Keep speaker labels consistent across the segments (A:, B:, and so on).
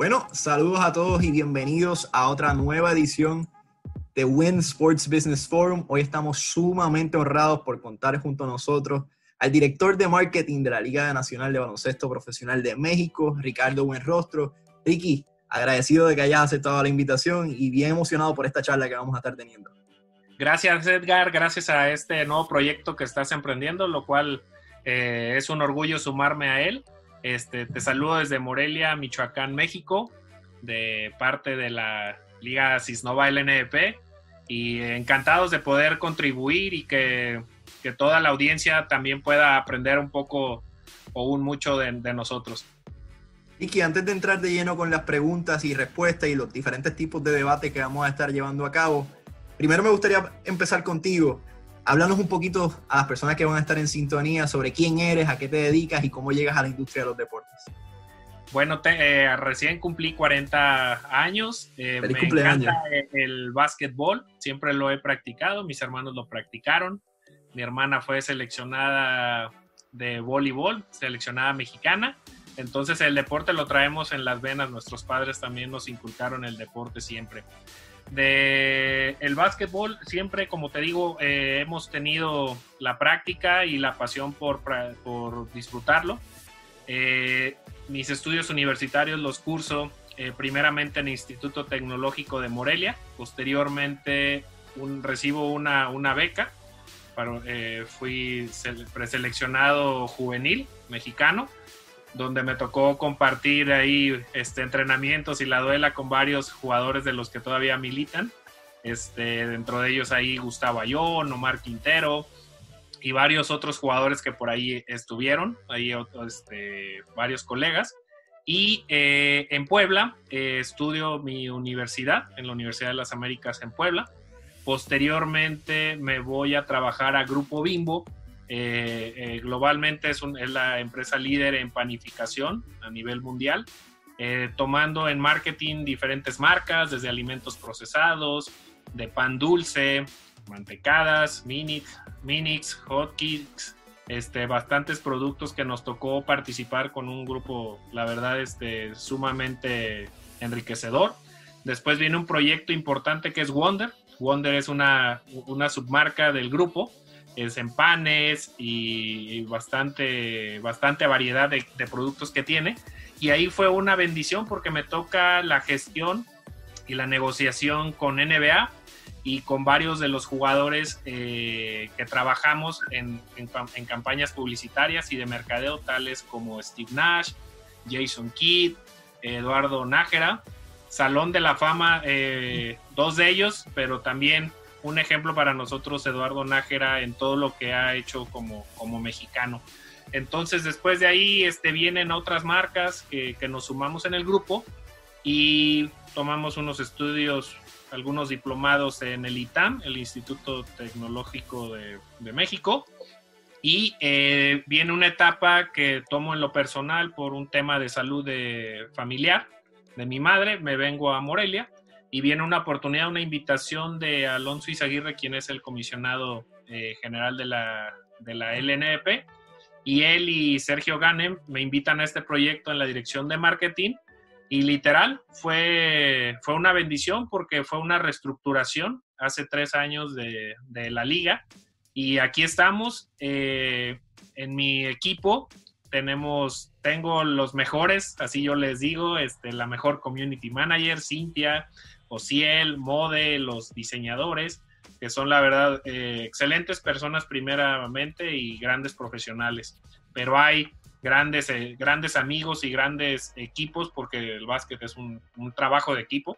A: Bueno, saludos a todos y bienvenidos a otra nueva edición de Win Sports Business Forum. Hoy estamos sumamente honrados por contar junto a nosotros al director de marketing de la Liga Nacional de Baloncesto Profesional de México, Ricardo Buenrostro. Ricky, agradecido de que hayas aceptado la invitación y bien emocionado por esta charla que vamos a estar teniendo.
B: Gracias Edgar, gracias a este nuevo proyecto que estás emprendiendo, lo cual eh, es un orgullo sumarme a él. Este, te saludo desde Morelia, Michoacán, México, de parte de la Liga Cisnova LNP y encantados de poder contribuir y que, toda la audiencia también pueda aprender un poco o un mucho de, de nosotros.
A: Y que antes de entrar de lleno con las preguntas y respuestas y los diferentes tipos de debate que vamos a estar llevando a cabo, primero me gustaría empezar contigo. Háblanos un poquito a las personas que van a estar en sintonía sobre quién eres, a qué te dedicas y cómo llegas a la industria de los deportes.
B: Bueno, eh, recién cumplí 40 años. Eh, me encanta el básquetbol, siempre lo he practicado, mis hermanos lo practicaron. Mi hermana fue seleccionada de voleibol, seleccionada mexicana. Entonces el deporte lo traemos en las venas, nuestros padres también nos inculcaron el deporte siempre de el básquetbol siempre, como te digo, eh, hemos tenido la práctica y la pasión por, por disfrutarlo. Eh, mis estudios universitarios los curso eh, primeramente en el Instituto Tecnológico de Morelia, posteriormente un, recibo una, una beca, para, fui preseleccionado juvenil mexicano donde me tocó compartir ahí este, entrenamientos y la duela con varios jugadores de los que todavía militan. Este, dentro de ellos ahí Gustavo Ayón, Omar Quintero y varios otros jugadores que por ahí estuvieron, ahí este, varios colegas. Y eh, en Puebla eh, estudio mi universidad, en la Universidad de las Américas en Puebla. Posteriormente me voy a trabajar a Grupo Bimbo, eh, eh, globalmente es, la empresa líder en panificación a nivel mundial, eh, tomando en marketing diferentes marcas, desde alimentos procesados, de pan dulce, mantecadas, minix, minix hotcakes, este, bastantes productos que nos tocó participar con un grupo, la verdad, este, sumamente enriquecedor. Después viene un proyecto importante que es Wonder. Wonder es una, una submarca del grupo es en panes y bastante, bastante variedad de, productos que tiene. Y ahí fue una bendición porque me toca la gestión y la negociación con NBA y con varios de los jugadores eh, que trabajamos en, en, campañas publicitarias y de mercadeo, tales como Steve Nash, Jason Kidd, Eduardo Nájera, Salón de la Fama, eh, dos de ellos, pero también un ejemplo para nosotros Eduardo Nájera en todo lo que ha hecho como, como mexicano. Entonces después de ahí este, vienen otras marcas que, nos sumamos en el grupo y tomamos unos estudios, algunos diplomados en el ITAM, el Instituto Tecnológico de, México, y eh, viene una etapa que tomo en lo personal por un tema de salud de familiar de mi madre, me vengo a Morelia y viene una oportunidad, una invitación de Alonso Izaguirre, quien es el comisionado eh, general de la, de la LNP, y él y Sergio Ganem me invitan a este proyecto en la dirección de marketing, y literal fue, fue una bendición porque fue una reestructuración hace tres años de, de la liga, y aquí estamos, eh, en mi equipo tenemos, tengo los mejores, así yo les digo, este, la mejor community manager, Cintia, Ociel, Mode, los diseñadores, que son la verdad eh, excelentes personas primeramente y grandes profesionales. Pero hay grandes, eh, grandes amigos y grandes equipos porque el básquet es un, trabajo de equipo.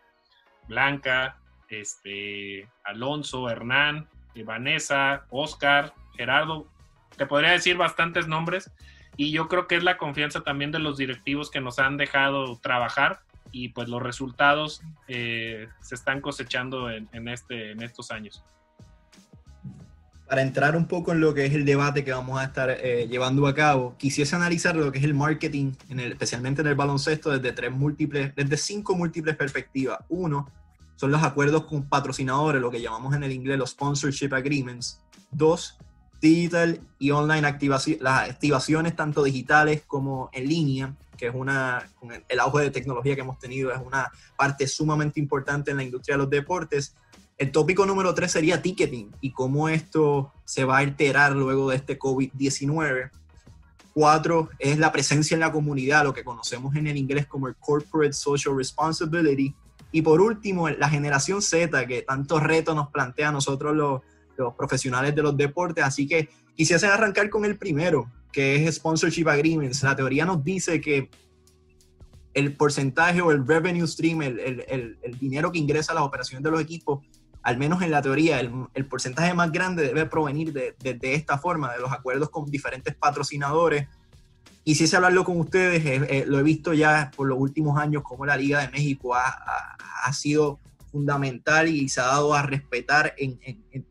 B: Blanca, este, Alonso, Hernán, eh, Vanessa, Oscar, Gerardo, te podría decir bastantes nombres y yo creo que es la confianza también de los directivos que nos han dejado trabajar y pues los resultados eh, se están cosechando en, este, en estos años.
A: Para entrar un poco en lo que es el debate que vamos a estar eh, llevando a cabo, quisiese analizar lo que es el marketing, en el, especialmente en el baloncesto, desde tres múltiples, desde cinco múltiples perspectivas. Uno, son los acuerdos con patrocinadores, lo que llamamos en el inglés los sponsorship agreements. Dos, digital y online activación, las activaciones tanto digitales como en línea, que es una, con el auge de tecnología que hemos tenido, es una parte sumamente importante en la industria de los deportes. El tópico número tres sería ticketing y cómo esto se va a alterar luego de este COVID-19. Cuatro es la presencia en la comunidad, lo que conocemos en el inglés como el Corporate Social Responsibility. Y por último, la generación Z, que tantos retos nos plantea a nosotros los, los profesionales de los deportes. Así que quisiese arrancar con el primero, que es Sponsorship Agreements. La teoría nos dice que el porcentaje o el revenue stream, el, el, el, dinero que ingresa a las operaciones de los equipos, al menos en la teoría, el, porcentaje más grande debe provenir de, de, esta forma, de los acuerdos con diferentes patrocinadores. Quisiese hablarlo con ustedes, eh, eh, lo he visto ya por los últimos años, como la Liga de México ha, ha, ha sido fundamental y se ha dado a respetar en,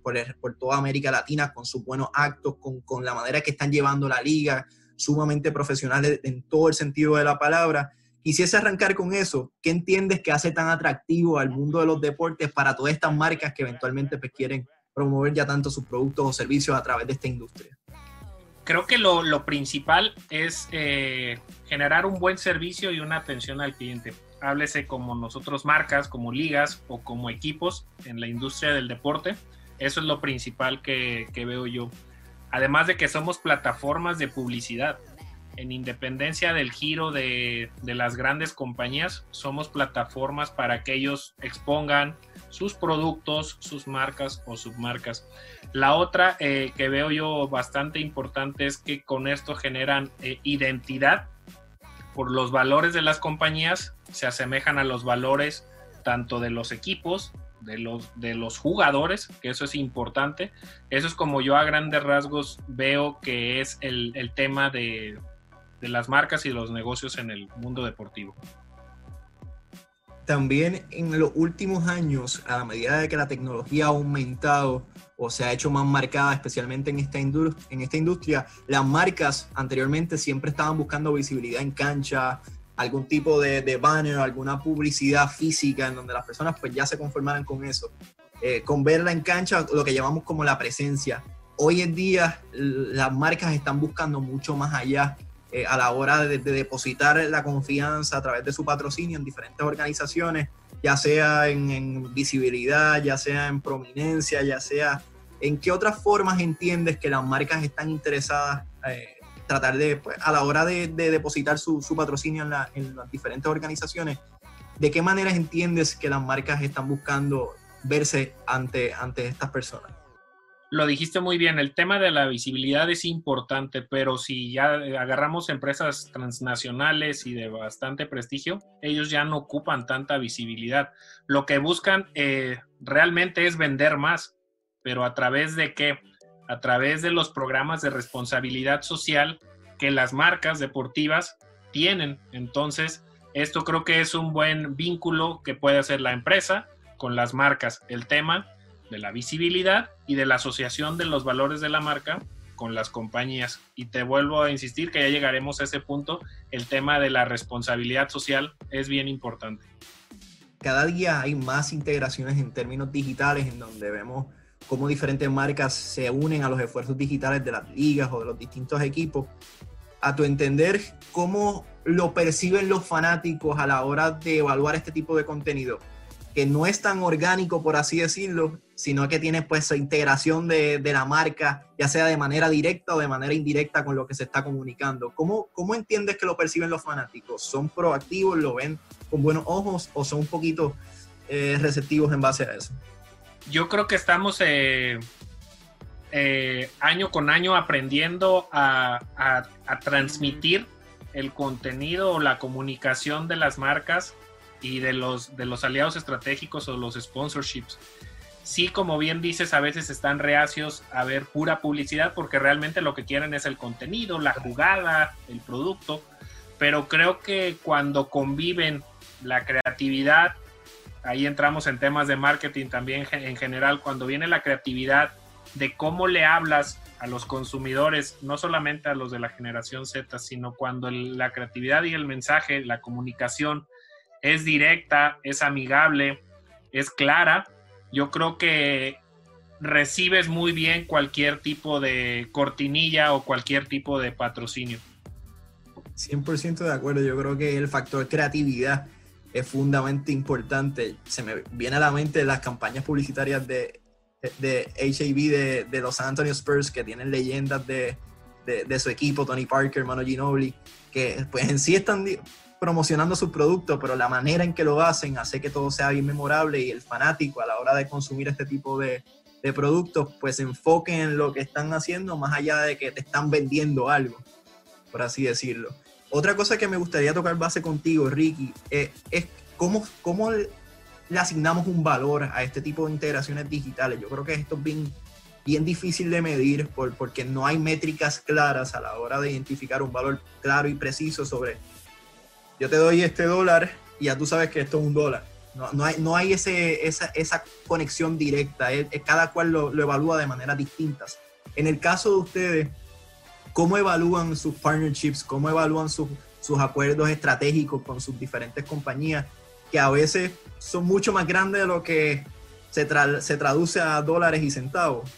A: por, toda América Latina con sus buenos actos, con, la manera que están llevando la liga, sumamente profesionales en todo el sentido de la palabra. Quisiese arrancar con eso. ¿Qué entiendes que hace tan atractivo al mundo de los deportes para todas estas marcas que eventualmente pues, quieren promover ya tanto sus productos o servicios a través de esta industria?
B: Creo que lo, principal es eh, generar un buen servicio y una atención al cliente háblese como nosotros marcas, como ligas o como equipos en la industria del deporte. Eso es lo principal que, veo yo. Además de que somos plataformas de publicidad. En independencia del giro de, las grandes compañías, somos plataformas para que ellos expongan sus productos, sus marcas o submarcas. La otra eh, que veo yo bastante importante es que con esto generan eh, identidad por los valores de las compañías se asemejan a los valores tanto de los equipos, de los, de los jugadores, que eso es importante. Eso es como yo a grandes rasgos veo que es el, el tema de, de las marcas y los negocios en el mundo deportivo.
A: También en los últimos años, a medida de que la tecnología ha aumentado o se ha hecho más marcada, especialmente en esta, en esta industria, las marcas anteriormente siempre estaban buscando visibilidad en cancha, algún tipo de, de, banner, alguna publicidad física en donde las personas pues ya se conformaran con eso. Eh, con verla en cancha, lo que llamamos como la presencia. Hoy en día las marcas están buscando mucho más allá eh, a la hora de, depositar la confianza a través de su patrocinio en diferentes organizaciones, ya sea en, visibilidad, ya sea en prominencia, ya sea ¿En qué otras formas entiendes que las marcas están interesadas eh, tratar de, pues, a la hora de, depositar su, patrocinio en, las diferentes organizaciones, de qué maneras entiendes que las marcas están buscando verse ante, ante estas personas?
B: Lo dijiste muy bien, el tema de la visibilidad es importante, pero si ya agarramos empresas transnacionales y de bastante prestigio, ellos ya no ocupan tanta visibilidad. Lo que buscan eh, realmente es vender más pero a través de qué? A través de los programas de responsabilidad social que las marcas deportivas tienen. Entonces, esto creo que es un buen vínculo que puede hacer la empresa con las marcas. El tema de la visibilidad y de la asociación de los valores de la marca con las compañías. Y te vuelvo a insistir que ya llegaremos a ese punto. El tema de la responsabilidad social es bien importante.
A: Cada día hay más integraciones en términos digitales en donde vemos cómo diferentes marcas se unen a los esfuerzos digitales de las ligas o de los distintos equipos. A tu entender, ¿cómo lo perciben los fanáticos a la hora de evaluar este tipo de contenido? Que no es tan orgánico, por así decirlo, sino que tiene pues integración de, de, la marca, ya sea de manera directa o de manera indirecta con lo que se está comunicando. ¿Cómo, ¿Cómo entiendes que lo perciben los fanáticos? ¿Son proactivos, lo ven con buenos ojos o son un poquito eh, receptivos en base a eso?
B: Yo creo que estamos eh, eh, año con año aprendiendo a, transmitir el contenido o la comunicación de las marcas y de los, de los aliados estratégicos o los sponsorships. Sí, como bien dices, a veces están reacios a ver pura publicidad porque realmente lo que quieren es el contenido, la jugada, el producto, pero creo que cuando conviven la creatividad ahí entramos en temas de marketing también en general, cuando viene la creatividad de cómo le hablas a los consumidores, no solamente a los de la generación Z, sino cuando la creatividad y el mensaje, la comunicación es directa, es amigable, es clara, yo creo que recibes muy bien cualquier tipo de cortinilla o cualquier tipo de patrocinio.
A: 100% de acuerdo, yo creo que el factor creatividad es fundamentalmente importante. Se me viene a la mente las campañas publicitarias de, de HAB de, los San Antonio Spurs que tienen leyendas de, de, su equipo, Tony Parker, Mano Ginobili, que pues en sí están promocionando sus productos, pero la manera en que lo hacen hace que todo sea bien memorable y el fanático a la hora de consumir este tipo de, de productos, pues se enfoquen en lo que están haciendo más allá de que te están vendiendo algo, por así decirlo. Otra cosa que me gustaría tocar base contigo, Ricky, eh, es cómo, cómo le asignamos un valor a este tipo de integraciones digitales. Yo creo que esto es bien, bien difícil de medir por, porque no hay métricas claras a la hora de identificar un valor claro y preciso sobre, yo te doy este dólar y ya tú sabes que esto es un dólar. No, hay, no hay ese, esa, esa, conexión directa, cada cual lo, lo, evalúa de maneras distintas. En el caso de ustedes, ¿cómo evalúan sus partnerships? ¿Cómo evalúan sus, sus acuerdos estratégicos con sus diferentes compañías? Que a veces son mucho más grandes de lo que se, se traduce a dólares y centavos.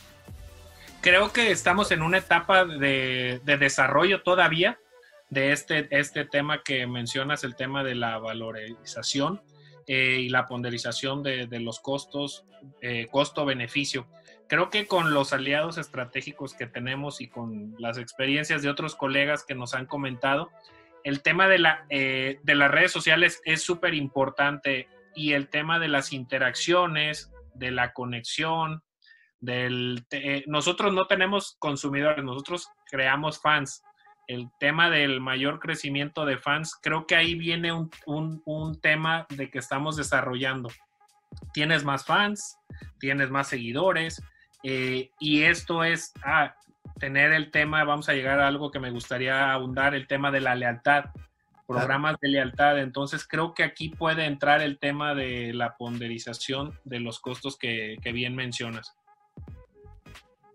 B: Creo que estamos en una etapa de, de desarrollo todavía de este, este tema que mencionas, el tema de la valorización eh, y la ponderización de, los costos, eh, costo-beneficio. Creo que con los aliados estratégicos que tenemos y con las experiencias de otros colegas que nos han comentado, el tema de, la, eh, de las redes sociales es súper importante y el tema de las interacciones, de la conexión, del, nosotros no tenemos consumidores, nosotros creamos fans el tema del mayor crecimiento de fans, creo que ahí viene un, tema de que estamos desarrollando. Tienes más fans, tienes más seguidores, eh, y esto es ah, tener el tema, vamos a llegar a algo que me gustaría abundar, el tema de la lealtad, programas de lealtad. Entonces creo que aquí puede entrar el tema de la ponderización de los costos que bien mencionas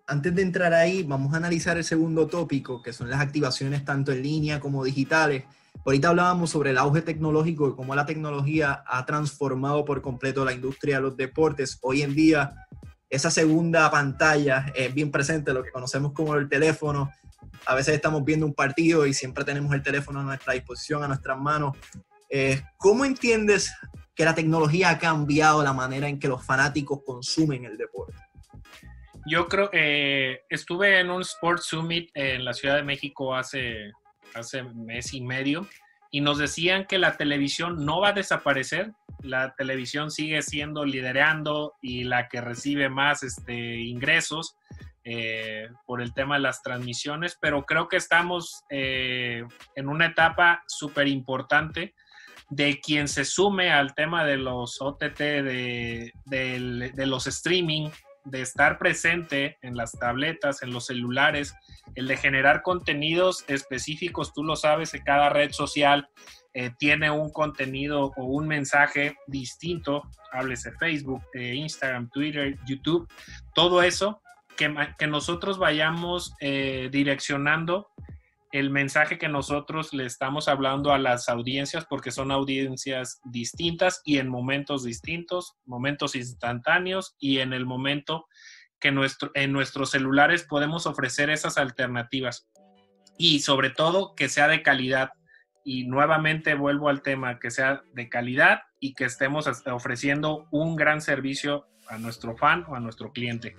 A: antes de entrar ahí, vamos a analizar el segundo tópico, que son las activaciones tanto en línea como digitales. Ahorita hablábamos sobre el auge tecnológico y cómo la tecnología ha transformado por completo la industria de los deportes. Hoy en día, esa segunda pantalla es bien presente, lo que conocemos como el teléfono. A veces estamos viendo un partido y siempre tenemos el teléfono a nuestra disposición, a nuestras manos. Eh, ¿Cómo entiendes que la tecnología ha cambiado la manera en que los fanáticos consumen el deporte?
B: Yo creo que eh, estuve en un Sports Summit en la Ciudad de México hace, hace mes y medio y nos decían que la televisión no va a desaparecer, la televisión sigue siendo liderando y la que recibe más este, ingresos eh, por el tema de las transmisiones, pero creo que estamos eh, en una etapa súper importante de quien se sume al tema de los OTT, de, de los streaming, de estar presente en las tabletas, en los celulares, el de generar contenidos específicos, tú lo sabes, cada red social eh, tiene un contenido o un mensaje distinto, háblese Facebook, Instagram, Twitter, YouTube, todo eso, que, que nosotros vayamos eh, direccionando el mensaje que nosotros le estamos hablando a las audiencias, porque son audiencias distintas y en momentos distintos, momentos instantáneos y en el momento que nuestro, en nuestros celulares podemos ofrecer esas alternativas. Y sobre todo que sea de calidad. Y nuevamente vuelvo al tema, que sea de calidad y que estemos ofreciendo un gran servicio a nuestro fan o a nuestro cliente.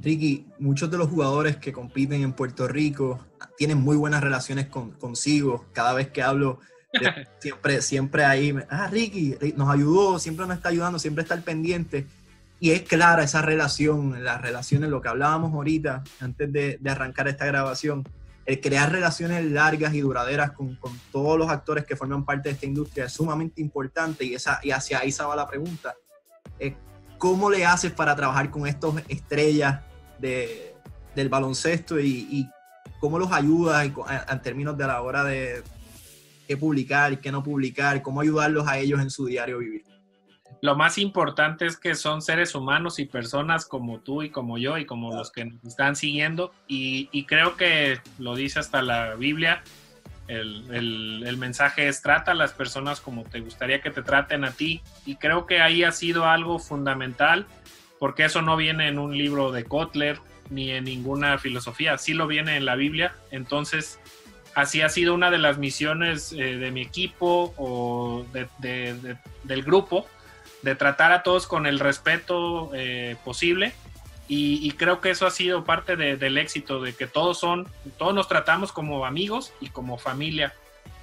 A: Ricky, muchos de los jugadores que compiten en Puerto Rico tienen muy buenas relaciones con, consigo. Cada vez que hablo, siempre, siempre ahí, ah, Ricky, nos ayudó, siempre nos está ayudando, siempre está al pendiente. Y es clara esa relación, las relaciones, lo que hablábamos ahorita, antes de, arrancar esta grabación, el crear relaciones largas y duraderas con, con, todos los actores que forman parte de esta industria es sumamente importante y, esa, y hacia ahí se va la pregunta. ¿Cómo le haces para trabajar con estos estrellas de, del baloncesto y, cómo los ayudas en, términos de la hora de qué publicar, y qué no publicar, cómo ayudarlos a ellos en su diario vivir.
B: Lo más importante es que son seres humanos y personas como tú y como yo y como los que nos están siguiendo y, creo que lo dice hasta la Biblia, el, el, mensaje es trata a las personas como te gustaría que te traten a ti y creo que ahí ha sido algo fundamental porque eso no viene en un libro de Kotler ni en ninguna filosofía, sí lo viene en la Biblia, entonces así ha sido una de las misiones eh, de mi equipo o del grupo, de tratar a todos con el respeto eh, posible y, creo que eso ha sido parte del éxito, de que todos son, todos nos tratamos como amigos y como familia.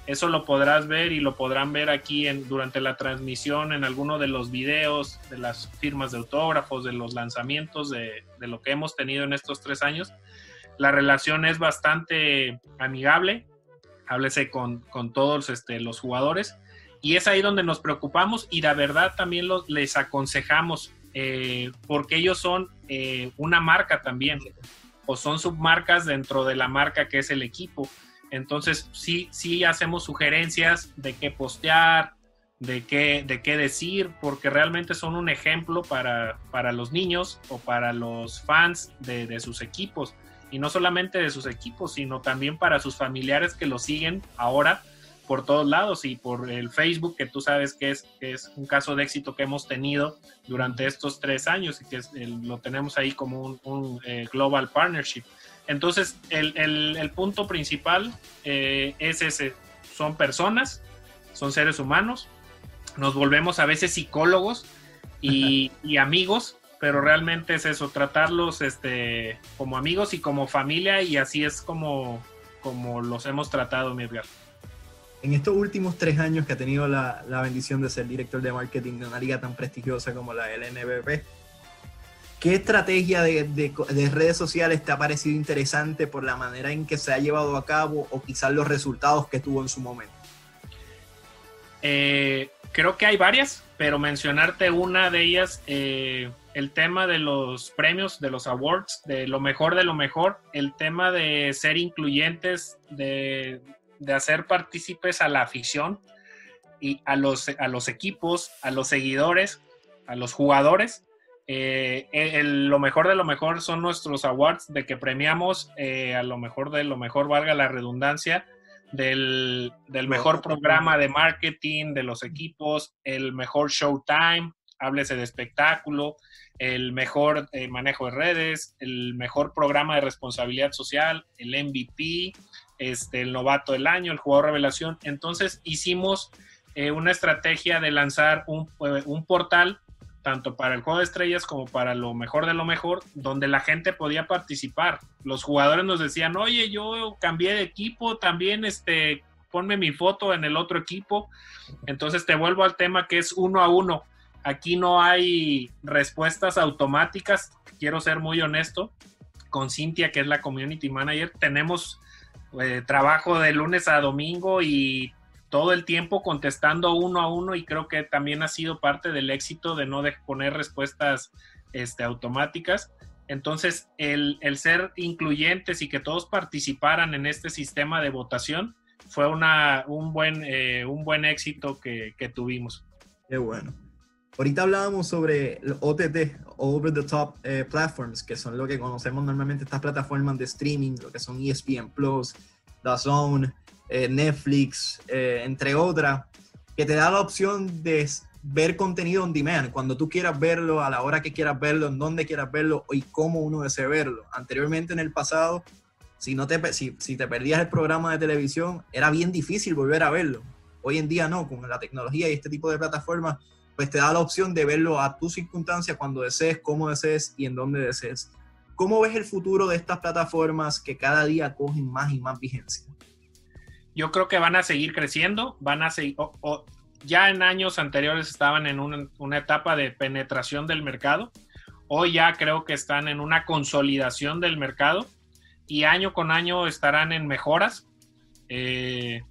B: Eso lo podrás ver y lo podrán ver aquí en, durante la transmisión en alguno de los videos, de las firmas de autógrafos, de los lanzamientos, de, lo que hemos tenido en estos tres años. La relación es bastante amigable, háblese con, todos este, los jugadores y es ahí donde nos preocupamos y la verdad también les aconsejamos eh, porque ellos son eh, una marca también o son submarcas dentro de la marca que es el equipo. Entonces sí, sí hacemos sugerencias de qué postear, de qué, de qué decir, porque realmente son un ejemplo para, para los niños o para los fans de, de, sus equipos. Y no solamente de sus equipos, sino también para sus familiares que lo siguen ahora por todos lados y por el Facebook, que tú sabes que es, es un caso de éxito que hemos tenido durante estos tres años y que lo tenemos ahí como un, eh, global partnership. Entonces, el, punto principal eh, es ese, son personas, son seres humanos, nos volvemos a veces psicólogos y, amigos, pero realmente es eso, tratarlos este, como amigos y como familia y así es como, como los hemos tratado, mi Edgar.
A: En estos últimos tres años que ha tenido la, bendición de ser director de marketing de una liga tan prestigiosa como la LNBP, ¿qué estrategia de, redes sociales te ha parecido interesante por la manera en que se ha llevado a cabo o quizás los resultados que tuvo en su momento?
B: Eh, creo que hay varias, pero mencionarte una de ellas, eh, el tema de los premios, de los awards, de lo mejor de lo mejor, el tema de ser incluyentes, de hacer partícipes a la afición y a los, a los equipos, a los seguidores, a los jugadores. Eh, lo mejor de lo mejor son nuestros awards de que premiamos eh, a lo mejor de lo mejor, valga la redundancia, del, mejor programa de marketing de los equipos, el mejor showtime, háblese de espectáculo, el mejor eh, manejo de redes, el mejor programa de responsabilidad social, el MVP, este, el novato del año, el jugador revelación. Entonces hicimos eh, una estrategia de lanzar eh, un, portal tanto para el juego de estrellas como para lo mejor de lo mejor, donde la gente podía participar. Los jugadores nos decían, oye, yo cambié de equipo, también este, ponme mi foto en el otro equipo. Entonces te vuelvo al tema que es uno a uno. Aquí no hay respuestas automáticas, quiero ser muy honesto. Con Cintia, que es la community manager, tenemos eh, trabajo de lunes a domingo y todo el tiempo contestando uno a uno y creo que también ha sido parte del éxito de no de poner respuestas este, automáticas. Entonces, el, ser incluyentes y que todos participaran en este sistema de votación fue una, un, buen, eh, un buen éxito que, tuvimos.
A: Qué bueno. Ahorita hablábamos sobre OTT, Over the Top eh, Platforms, que son lo que conocemos normalmente estas plataformas de streaming, lo que son ESPN Plus, The Zone, eh, Netflix, eh, entre otras, que te da la opción de ver contenido on demand, cuando tú quieras verlo, a la hora que quieras verlo, en dónde quieras verlo y cómo uno desea verlo. Anteriormente en el pasado, si, no te, si, si te perdías el programa de televisión, era bien difícil volver a verlo. Hoy en día no, con la tecnología y este tipo de plataformas pues te da la opción de verlo a tu circunstancia, cuando desees, cómo desees y en dónde desees. ¿Cómo ves el futuro de estas plataformas que cada día cogen más y más vigencia?
B: Yo creo que van a seguir creciendo, van a seguir, ya en años anteriores estaban en una, etapa de penetración del mercado, hoy ya creo que están en una consolidación del mercado y año con año estarán en mejoras. Eh,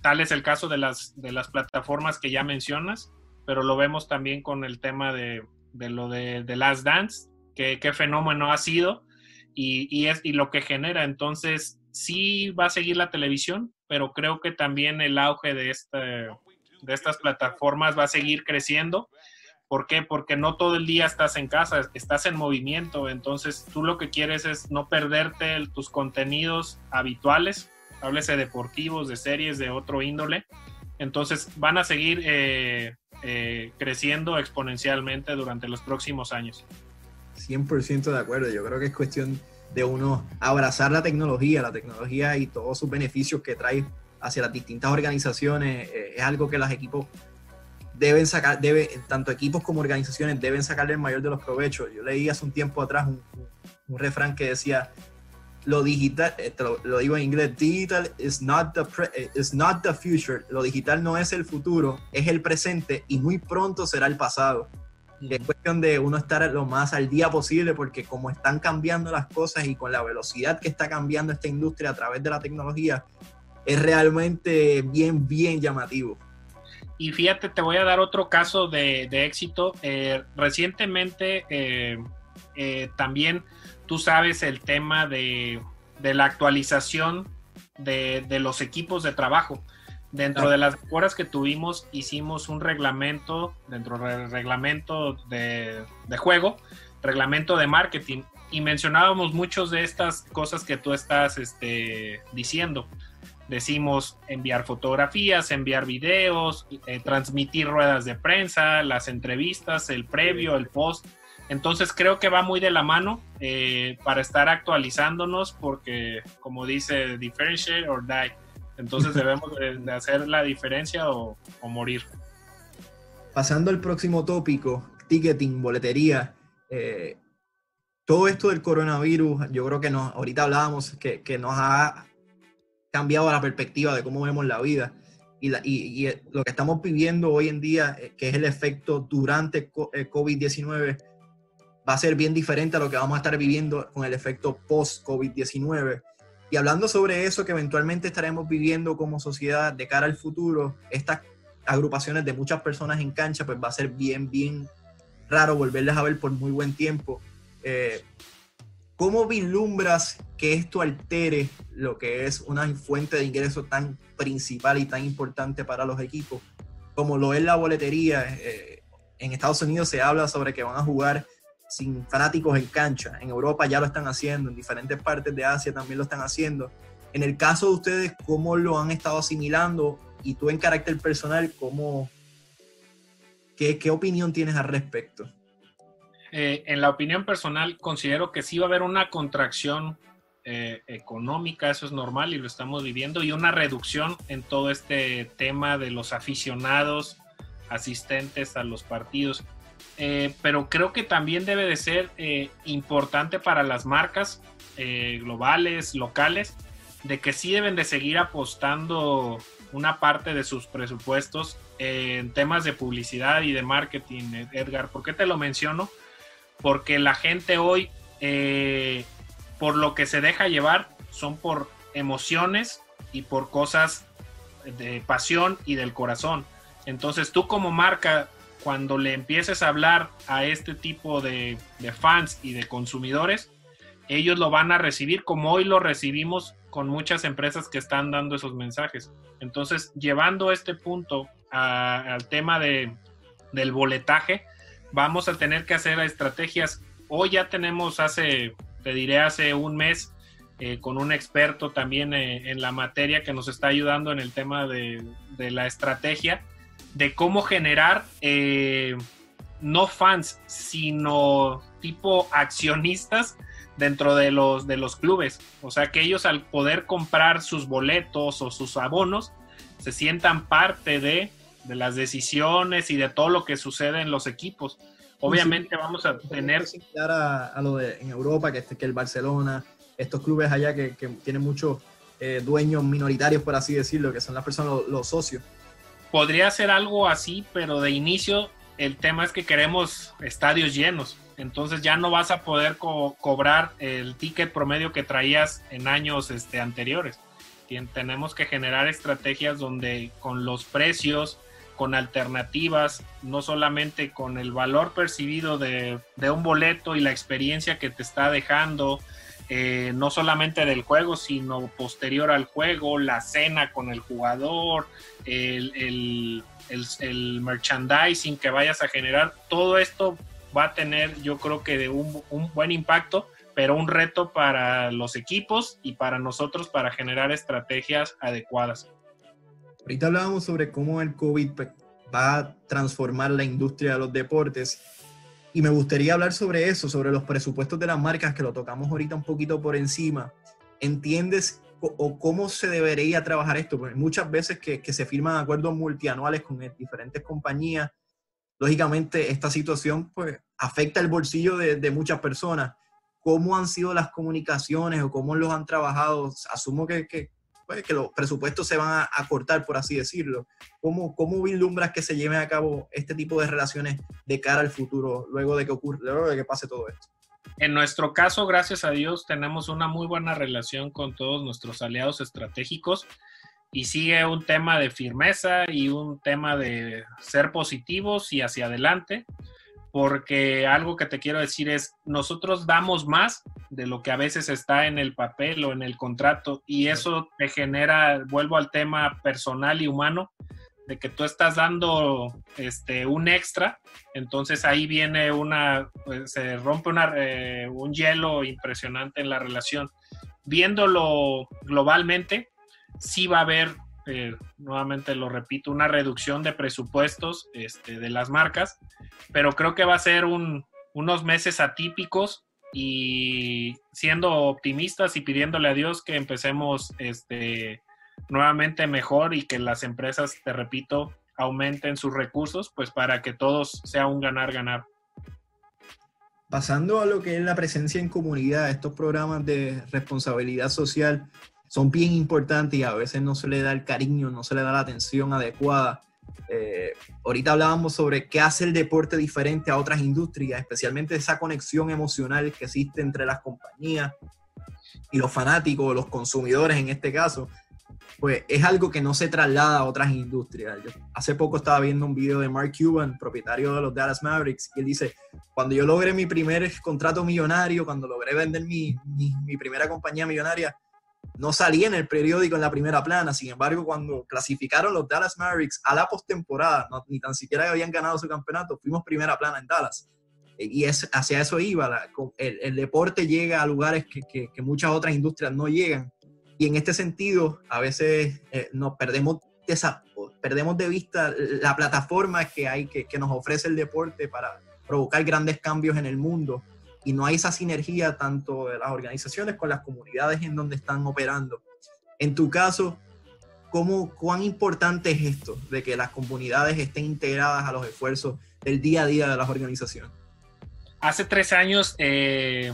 B: tal es el caso de las, de las plataformas que ya mencionas pero lo vemos también con el tema de, lo de, de, Last Dance, que qué fenómeno ha sido y, es, y lo que genera. Entonces, sí va a seguir la televisión, pero creo que también el auge de, este, de estas plataformas va a seguir creciendo. ¿Por qué? Porque no todo el día estás en casa, estás en movimiento. Entonces, tú lo que quieres es no perderte tus contenidos habituales, háblese deportivos, de series, de otro índole. Entonces, van a seguir eh, eh, creciendo exponencialmente durante los próximos años.
A: 100% de acuerdo. Yo creo que es cuestión de uno abrazar la tecnología, la tecnología y todos sus beneficios que trae hacia las distintas organizaciones. Eh, es algo que los equipos deben sacar, debe, tanto equipos como organizaciones deben sacarle el mayor de los provechos. Yo leí hace un tiempo atrás un, refrán que decía, lo digital, eh, lo, digo en inglés, digital is not, the eh, is not the future. Lo digital no es el futuro, es el presente y muy pronto será el pasado. Es cuestión de uno estar lo más al día posible porque como están cambiando las cosas y con la velocidad que está cambiando esta industria a través de la tecnología, es realmente bien, bien llamativo.
B: Y fíjate, te voy a dar otro caso de, éxito. Eh, recientemente eh, eh, también tú sabes el tema de, la actualización de, los equipos de trabajo. Dentro de las horas que tuvimos, hicimos un reglamento, dentro del reglamento de, juego, reglamento de marketing, y mencionábamos muchas de estas cosas que tú estás este, diciendo decimos enviar fotografías, enviar videos, eh, transmitir ruedas de prensa, las entrevistas, el previo, el post. Entonces creo que va muy de la mano eh, para estar actualizándonos porque como dice differentiate or die. Entonces debemos de, hacer la diferencia o, morir.
A: Pasando al próximo tópico, ticketing, boletería. Eh, todo esto del coronavirus, yo creo que nos, ahorita hablábamos que, nos ha cambiado la perspectiva de cómo vemos la vida. Y, y, lo que estamos viviendo hoy en día, eh, que es el efecto durante COVID-19, eh, va a ser bien diferente a lo que vamos a estar viviendo con el efecto post-COVID-19. Y hablando sobre eso que eventualmente estaremos viviendo como sociedad de cara al futuro, estas agrupaciones de muchas personas en cancha, pues va a ser bien, bien raro volverles a ver por muy buen tiempo. Eh, ¿Cómo vislumbras que esto altere lo que es una fuente de ingreso tan principal y tan importante para los equipos como lo es la boletería? Eh, en Estados Unidos se habla sobre que van a jugar sin fanáticos en cancha. En Europa ya lo están haciendo, en diferentes partes de Asia también lo están haciendo. En el caso de ustedes, ¿cómo lo han estado asimilando? Y tú en carácter personal, ¿cómo, qué, opinión tienes al respecto?
B: Eh, en la opinión personal, considero que sí va a haber una contracción eh, económica, eso es normal y lo estamos viviendo, y una reducción en todo este tema de los aficionados asistentes a los partidos. Eh, pero creo que también debe de ser importante para las marcas globales, locales, de que sí deben de seguir apostando una parte de sus presupuestos en temas de publicidad y de marketing, Edgar. ¿Por qué te lo menciono? porque la gente hoy, eh, por lo que se deja llevar, son por emociones y por cosas de pasión y del corazón. Entonces tú como marca, cuando le empieces a hablar a este tipo de, fans y de consumidores, ellos lo van a recibir como hoy lo recibimos con muchas empresas que están dando esos mensajes. Entonces, llevando este punto al tema de, del boletaje, vamos a tener que hacer estrategias. Hoy ya tenemos hace, te diré, hace un mes eh, con un experto también eh, en la materia que nos está ayudando en el tema de, la estrategia, de cómo generar eh, no fans, sino tipo accionistas dentro de los, de los clubes. O sea, que ellos al poder comprar sus boletos o sus abonos, se sientan parte de de las decisiones y de todo lo que sucede en los equipos. Obviamente vamos a tener...
A: A, a lo de en Europa, que, que el Barcelona, estos clubes allá que, tienen muchos eh, dueños minoritarios, por así decirlo, que son las personas, los, socios.
B: Podría ser algo así, pero de inicio el tema es que queremos estadios llenos. Entonces ya no vas a poder cobrar el ticket promedio que traías en años este, anteriores. tenemos que generar estrategias donde con los precios con alternativas, no solamente con el valor percibido de, un boleto y la experiencia que te está dejando, eh, no solamente del juego, sino posterior al juego, la cena con el jugador, el, merchandising que vayas a generar, todo esto va a tener yo creo que de un, un buen impacto, pero un reto para los equipos y para nosotros para generar estrategias adecuadas.
A: Ahorita hablábamos sobre cómo el COVID va a transformar la industria de los deportes y me gustaría hablar sobre eso, sobre los presupuestos de las marcas, que lo tocamos ahorita un poquito por encima. ¿Entiendes o cómo se debería trabajar esto? Porque muchas veces que, que se firman acuerdos multianuales con diferentes compañías, lógicamente esta situación pues afecta el bolsillo de, muchas personas. ¿Cómo han sido las comunicaciones o cómo los han trabajado? Asumo que, pues, que los presupuestos se van a, cortar, por así decirlo. ¿Cómo, ¿Cómo vislumbras que se lleven a cabo este tipo de relaciones de cara al futuro, luego de que ocurra, luego de que pase todo esto?
B: En nuestro caso, gracias a Dios, tenemos una muy buena relación con todos nuestros aliados estratégicos y sigue un tema de firmeza y un tema de ser positivos y hacia adelante porque algo que te quiero decir es, nosotros damos más de lo que a veces está en el papel o en el contrato y eso te genera, vuelvo al tema personal y humano, de que tú estás dando este, un extra, entonces ahí viene una, pues, se rompe una, eh, un hielo impresionante en la relación. Viéndolo globalmente, sí va a haber eh, nuevamente lo repito, una reducción de presupuestos este, de las marcas, pero creo que va a ser unos meses atípicos y siendo optimistas y pidiéndole a Dios que empecemos este, nuevamente mejor y que las empresas, te repito, aumenten sus recursos, pues para que todos sea un ganar-ganar.
A: Pasando a lo que es la presencia en comunidad, estos programas de responsabilidad social, son bien importantes y a veces no se le da el cariño, no se le da la atención adecuada. Eh, ahorita hablábamos sobre qué hace el deporte diferente a otras industrias, especialmente esa conexión emocional que existe entre las compañías y los fanáticos, los consumidores en este caso, pues es algo que no se traslada a otras industrias. hace poco estaba viendo un video de Mark Cuban, propietario de los Dallas Mavericks, y él dice, cuando yo logré mi primer contrato millonario, cuando logré vender mi, mi primera compañía millonaria, no salía en el periódico en la primera plana. Sin embargo, cuando clasificaron los Dallas Mavericks a la postemporada, ni tan siquiera habían ganado su campeonato, fuimos primera plana en Dallas. Y es, hacia eso iba. el, deporte llega a lugares que, muchas otras industrias no llegan. Y en este sentido, a veces eh, nos perdemos de, perdemos de vista la plataforma que hay, que nos ofrece el deporte para provocar grandes cambios en el mundo y no hay esa sinergia tanto de las organizaciones con las comunidades en donde están operando. En tu caso, ¿cómo, ¿cuán importante es esto de que las comunidades estén integradas a los esfuerzos del día a día de las organizaciones?
B: Hace tres años eh,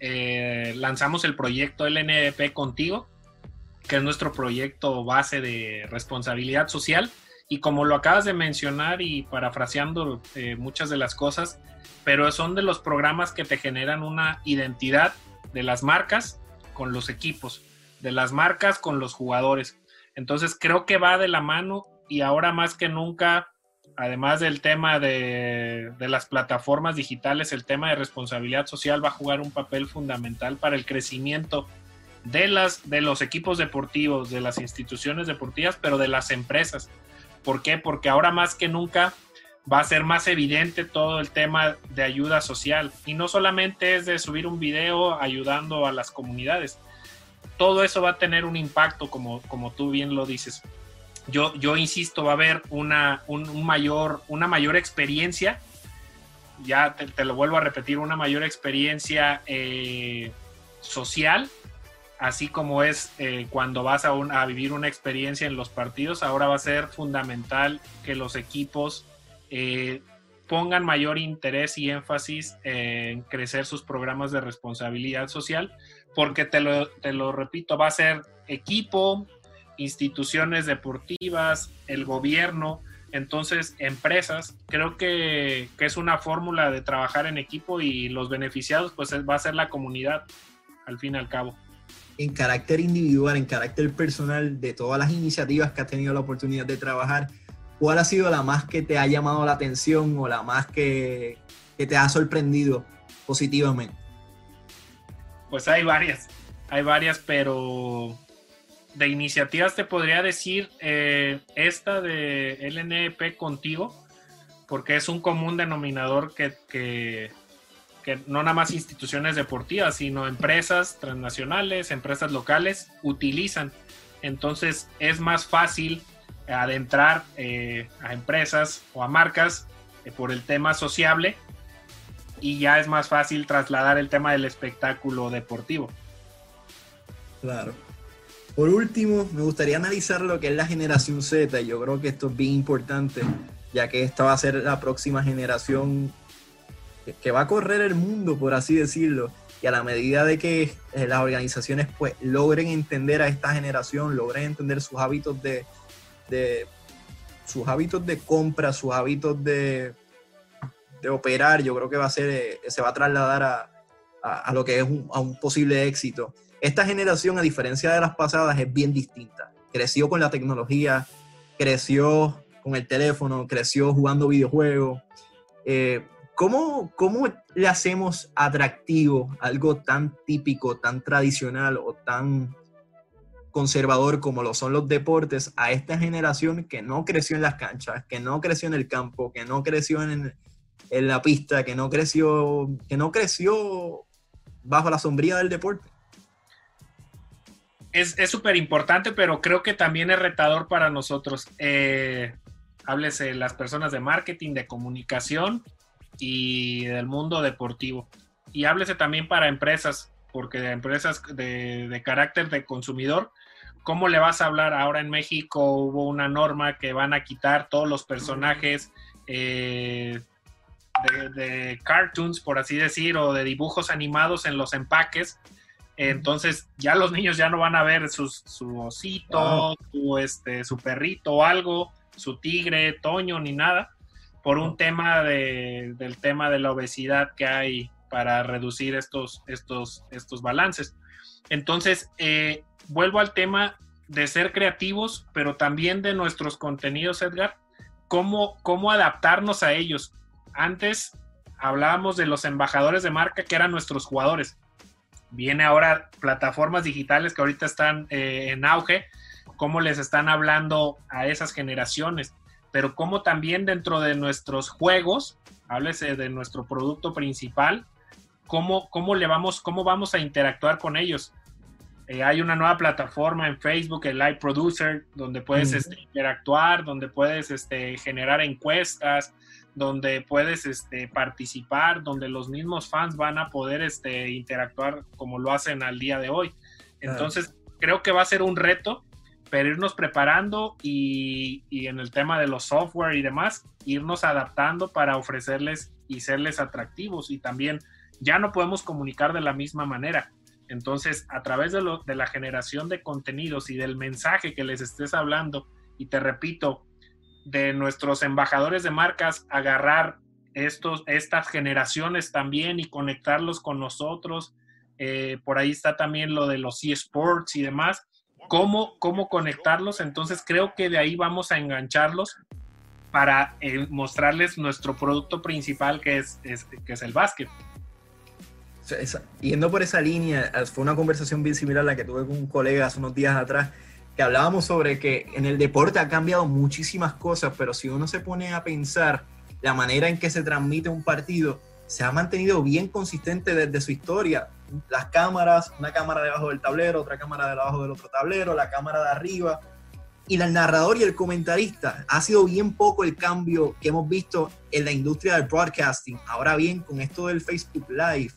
B: eh, lanzamos el proyecto LNDP Contigo, que es nuestro proyecto base de responsabilidad social. Y como lo acabas de mencionar y parafraseando eh, muchas de las cosas, pero son de los programas que te generan una identidad de las marcas con los equipos, de las marcas con los jugadores. Entonces creo que va de la mano y ahora más que nunca, además del tema de, las plataformas digitales, el tema de responsabilidad social va a jugar un papel fundamental para el crecimiento de, las, de los equipos deportivos, de las instituciones deportivas, pero de las empresas. ¿Por qué? Porque ahora más que nunca va a ser más evidente todo el tema de ayuda social. Y no solamente es de subir un video ayudando a las comunidades. Todo eso va a tener un impacto, como, como tú bien lo dices. Yo, yo insisto, va a haber una, un, mayor, una mayor experiencia, ya te, lo vuelvo a repetir, una mayor experiencia eh, social, así como es eh, cuando vas a, a vivir una experiencia en los partidos, ahora va a ser fundamental que los equipos eh, pongan mayor interés y énfasis en crecer sus programas de responsabilidad social, porque te lo, te lo repito, va a ser equipo, instituciones deportivas, el gobierno, entonces empresas. Creo que, que es una fórmula de trabajar en equipo y los beneficiados pues va a ser la comunidad, al fin y al cabo.
A: En carácter individual, en carácter personal, de todas las iniciativas que has tenido la oportunidad de trabajar, ¿cuál ha sido la más que te ha llamado la atención o la más que, te ha sorprendido positivamente?
B: Pues hay varias, hay varias, pero de iniciativas te podría decir eh, esta de LNP contigo, porque es un común denominador que, que, que, no nada más instituciones deportivas, sino empresas transnacionales, empresas locales utilizan. Entonces es más fácil adentrar eh, a empresas o a marcas eh, por el tema sociable y ya es más fácil trasladar el tema del espectáculo deportivo.
A: Claro. Por último, me gustaría analizar lo que es la generación Z. Yo creo que esto es bien importante, ya que esta va a ser la próxima generación que va a correr el mundo, por así decirlo. Y a la medida de que eh, las organizaciones pues logren entender a esta generación, logren entender sus hábitos de, sus hábitos de compra, sus hábitos de, de, operar, yo creo que va a ser, eh, se va a trasladar a, a, lo que es un, a un posible éxito. Esta generación, a diferencia de las pasadas, es bien distinta. Creció con la tecnología, creció con el teléfono, creció jugando videojuegos. Eh, ¿Cómo, ¿Cómo le hacemos atractivo algo tan típico, tan tradicional o tan conservador como lo son los deportes a esta generación que no creció en las canchas, que no creció en el campo, que no creció en, en la pista, que no creció, que no creció bajo la sombría del deporte?
B: Es súper importante, pero creo que también es retador para nosotros. Eh, háblese las personas de marketing, de comunicación, y del mundo deportivo. Y háblese también para empresas, porque empresas de, carácter de consumidor, ¿cómo le vas a hablar? Ahora en México hubo una norma que van a quitar todos los personajes eh, de, cartoons, por así decir, o de dibujos animados en los empaques. Entonces ya los niños ya no van a ver sus, su osito, su, este, su perrito o algo, su tigre, Toño, ni nada por un tema de, del tema de la obesidad que hay para reducir estos, estos, estos balances. Entonces, eh, vuelvo al tema de ser creativos, pero también de nuestros contenidos, Edgar, cómo, cómo adaptarnos a ellos. Antes hablábamos de los embajadores de marca que eran nuestros jugadores. Viene ahora plataformas digitales que ahorita están eh, en auge, cómo les están hablando a esas generaciones pero como también dentro de nuestros juegos, háblese de nuestro producto principal, cómo, cómo le vamos, cómo vamos a interactuar con ellos. Eh, hay una nueva plataforma en Facebook, el Live Producer, donde puedes este, interactuar, donde puedes este, generar encuestas, donde puedes este, participar, donde los mismos fans van a poder este, interactuar como lo hacen al día de hoy. Entonces, creo que va a ser un reto pero irnos preparando y, en el tema de los software y demás, irnos adaptando para ofrecerles y serles atractivos y también ya no podemos comunicar de la misma manera. Entonces, a través de, lo, de la generación de contenidos y del mensaje que les estés hablando, y te repito, de nuestros embajadores de marcas, agarrar estos, estas generaciones también y conectarlos con nosotros. Eh, por ahí está también lo de los eSports y demás cómo, cómo conectarlos. Entonces creo que de ahí vamos a engancharlos para eh, mostrarles nuestro producto principal que es, que es el básquet.
A: yendo por esa línea, fue una conversación bien similar a la que tuve con un colega hace unos días atrás, que hablábamos sobre que en el deporte ha cambiado muchísimas cosas, pero si uno se pone a pensar la manera en que se transmite un partido, se ha mantenido bien consistente desde su historia las cámaras, una cámara debajo del tablero, otra cámara debajo del otro tablero, la cámara de arriba. Y el narrador y el comentarista ha sido bien poco el cambio que hemos visto en la industria del broadcasting. Ahora bien, con esto del Facebook Live,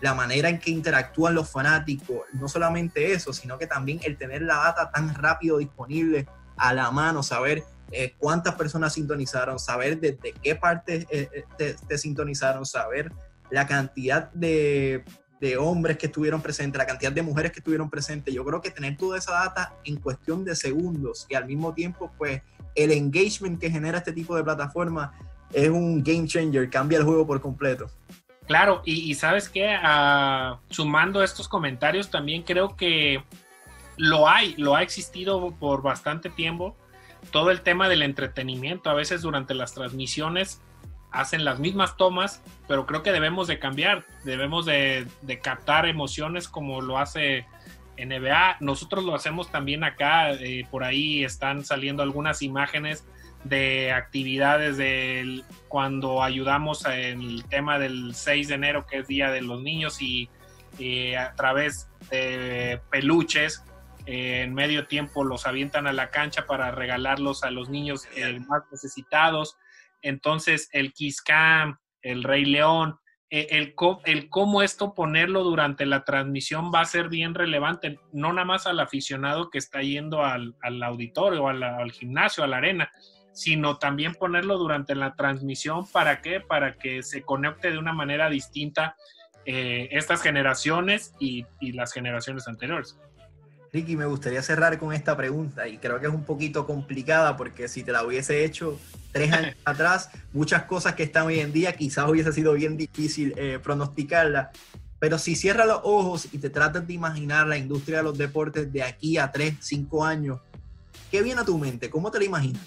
A: la manera en que interactúan los fanáticos, no solamente eso, sino que también el tener la data tan rápido disponible a la mano, saber eh, cuántas personas sintonizaron, saber desde qué parte eh, eh, te, sintonizaron, saber la cantidad de de hombres que estuvieron presentes, la cantidad de mujeres que estuvieron presentes. Yo creo que tener toda esa data en cuestión de segundos y al mismo tiempo, pues, el engagement que genera este tipo de plataforma es un game changer, cambia el juego por completo.
B: Claro, y, sabes que ah, sumando estos comentarios, también creo que lo hay, lo ha existido por bastante tiempo. Todo el tema del entretenimiento, a veces durante las transmisiones hacen las mismas tomas, pero creo que debemos de cambiar, debemos de, captar emociones como lo hace NBA. Nosotros lo hacemos también acá, eh, por ahí están saliendo algunas imágenes de actividades de cuando ayudamos en el tema del 6 de enero, que es Día de los Niños, y a través de peluches. En medio tiempo los avientan a la cancha para regalarlos a los niños eh, más necesitados entonces, el Kiss el Rey León, eh, el, cómo esto ponerlo durante la transmisión va a ser bien relevante, no nada más al aficionado que está yendo al, auditorio, al, gimnasio, a la arena, sino también ponerlo durante la transmisión. ¿Para qué? Para que se conecte de una manera distinta eh, estas generaciones y, las generaciones anteriores.
A: Ricky, me gustaría cerrar con esta pregunta y creo que es un poquito complicada porque si te la hubiese hecho tres años atrás, muchas cosas que están hoy en día quizás hubiese sido bien difícil eh, pronosticarlas. Pero si cierras los ojos y te tratas de imaginar la industria de los deportes de aquí a tres, cinco años, ¿qué viene a tu mente? ¿Cómo te la imaginas?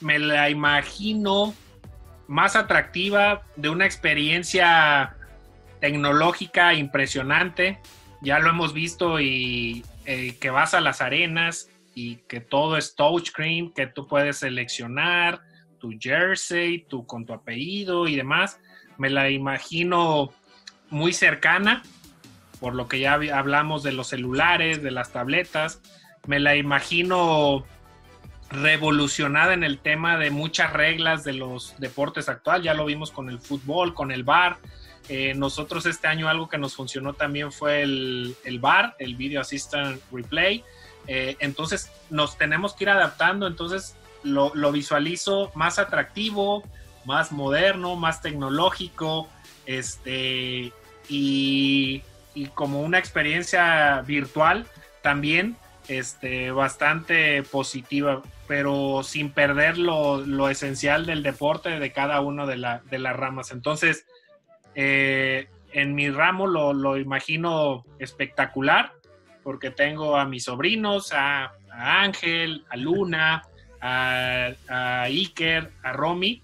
B: Me la imagino más atractiva, de una experiencia tecnológica impresionante, ya lo hemos visto y eh, que vas a las arenas y que todo es touchscreen, que tú puedes seleccionar tu jersey, tu con tu apellido y demás. Me la imagino muy cercana, por lo que ya hablamos de los celulares, de las tabletas. Me la imagino revolucionada en el tema de muchas reglas de los deportes actual. Ya lo vimos con el fútbol, con el bar, eh, nosotros este año algo que nos funcionó también fue el, el VAR, el Video Assistant Replay. Eh, entonces nos tenemos que ir adaptando, entonces lo, visualizo más atractivo, más moderno, más tecnológico, este, y, como una experiencia virtual también este, bastante positiva, pero sin perder lo, esencial del deporte de cada una de, de las ramas. Entonces, eh, en mi ramo lo, imagino espectacular, porque tengo a mis sobrinos, a, Ángel, a Luna, a, Iker, a Romy,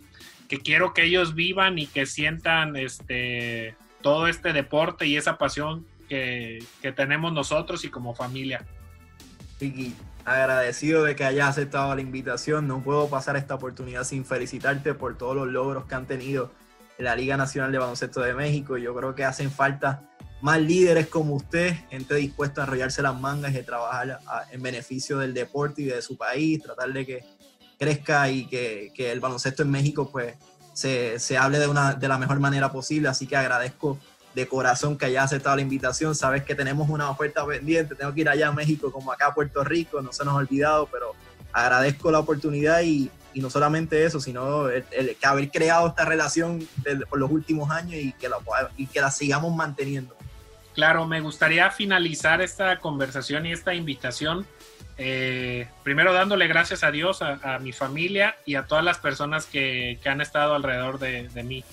B: que quiero que ellos vivan y que sientan este, todo este deporte y esa pasión que, tenemos nosotros y como familia.
A: Vicky, agradecido de que hayas aceptado la invitación. No puedo pasar esta oportunidad sin felicitarte por todos los logros que han tenido la Liga Nacional de Baloncesto de México. Yo creo que hacen falta más líderes como usted, gente dispuesta a arrollarse las mangas y a trabajar en beneficio del deporte y de su país, tratar de que crezca y que, el baloncesto en México pues se, hable de, una, de la mejor manera posible. Así que agradezco de corazón que hayas aceptado la invitación. Sabes que tenemos una oferta pendiente, tengo que ir allá a México como acá a Puerto Rico, no se nos ha olvidado, pero agradezco la oportunidad y, y no solamente eso, sino el, que haber creado esta relación por los últimos años y que, la, y que la sigamos manteniendo.
B: Claro, me gustaría finalizar esta conversación y esta invitación. Eh, primero dándole gracias a Dios, a, mi familia y a todas las personas que, que han estado alrededor de, de mí.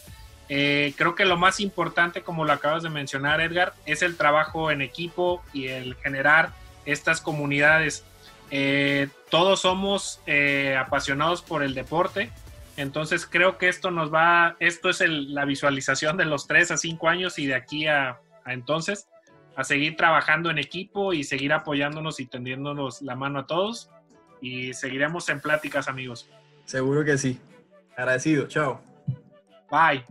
B: Eh, creo que lo más importante, como lo acabas de mencionar, Edgar, es el trabajo en equipo y el generar estas comunidades. Eh, todos somos eh, apasionados por el deporte, entonces creo que esto nos va, esto es la visualización de los tres a cinco años y de aquí a, entonces a seguir trabajando en equipo y seguir apoyándonos y tendiéndonos la mano a todos y seguiremos en pláticas amigos.
A: Seguro que sí. Agradecido. Chao.
B: Bye.